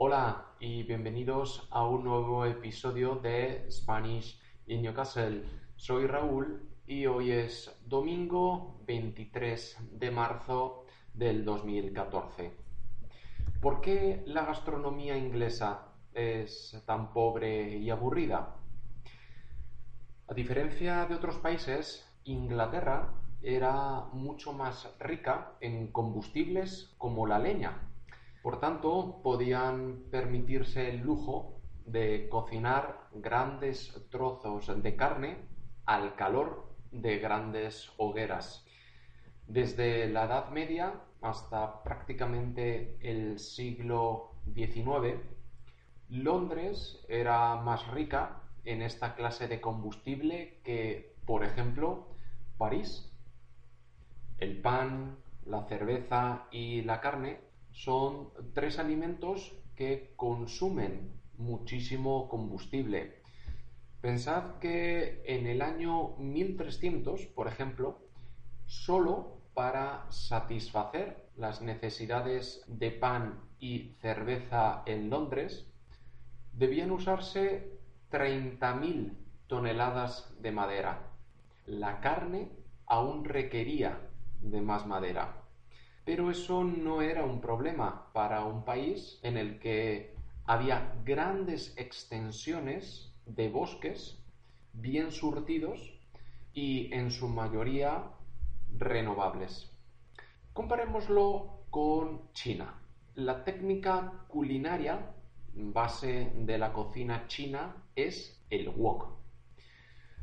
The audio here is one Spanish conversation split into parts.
Hola y bienvenidos a un nuevo episodio de Spanish in Newcastle. Soy Raúl y hoy es domingo 23 de marzo del 2014. ¿Por qué la gastronomía inglesa es tan pobre y aburrida? A diferencia de otros países, Inglaterra era mucho más rica en combustibles como la leña. Por tanto, podían permitirse el lujo de cocinar grandes trozos de carne al calor de grandes hogueras. Desde la Edad Media hasta prácticamente el siglo XIX, Londres era más rica en esta clase de combustible que, por ejemplo, París. El pan, la cerveza y la carne son tres alimentos que consumen muchísimo combustible. Pensad que en el año 1300, por ejemplo, solo para satisfacer las necesidades de pan y cerveza en Londres, debían usarse 30.000 toneladas de madera. La carne aún requería de más madera. Pero eso no era un problema para un país en el que había grandes extensiones de bosques bien surtidos y en su mayoría renovables. Comparémoslo con China. La técnica culinaria base de la cocina china es el wok.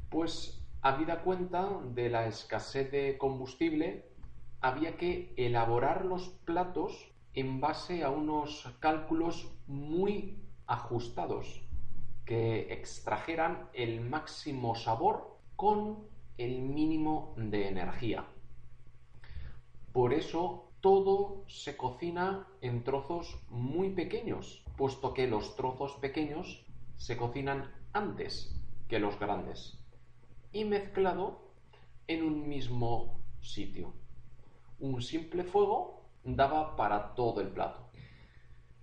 Pues habida cuenta de la escasez de combustible, había que elaborar los platos en base a unos cálculos muy ajustados que extrajeran el máximo sabor con el mínimo de energía. Por eso todo se cocina en trozos muy pequeños, puesto que los trozos pequeños se cocinan antes que los grandes y mezclado en un mismo sitio. Un simple fuego daba para todo el plato.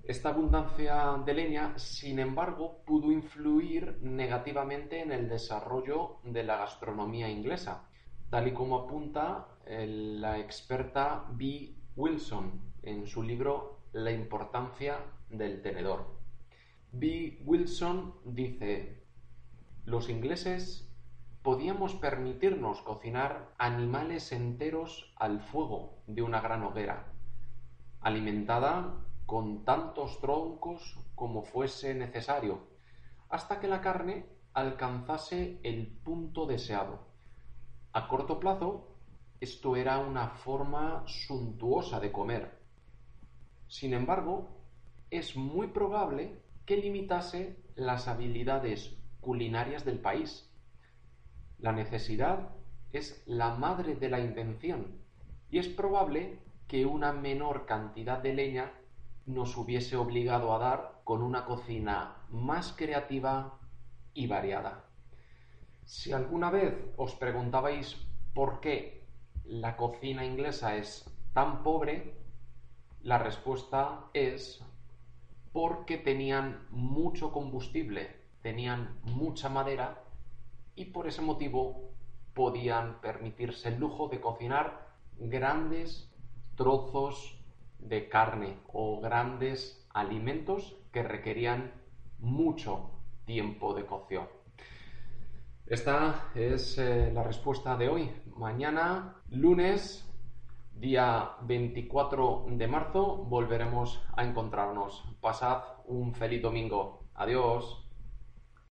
Esta abundancia de leña, sin embargo, pudo influir negativamente en el desarrollo de la gastronomía inglesa, tal y como apunta la experta B. Wilson en su libro La importancia del tenedor. B. Wilson dice, los ingleses podíamos permitirnos cocinar animales enteros al fuego de una gran hoguera, alimentada con tantos troncos como fuese necesario, hasta que la carne alcanzase el punto deseado. A corto plazo, esto era una forma suntuosa de comer. Sin embargo, es muy probable que limitase las habilidades culinarias del país. La necesidad es la madre de la invención y es probable que una menor cantidad de leña nos hubiese obligado a dar con una cocina más creativa y variada. Si alguna vez os preguntabais por qué la cocina inglesa es tan pobre, la respuesta es porque tenían mucho combustible, tenían mucha madera y por ese motivo podían permitirse el lujo de cocinar grandes trozos de carne o grandes alimentos que requerían mucho tiempo de cocción. Esta es eh, la respuesta de hoy. Mañana, lunes, día 24 de marzo, volveremos a encontrarnos. Pasad un feliz domingo. Adiós.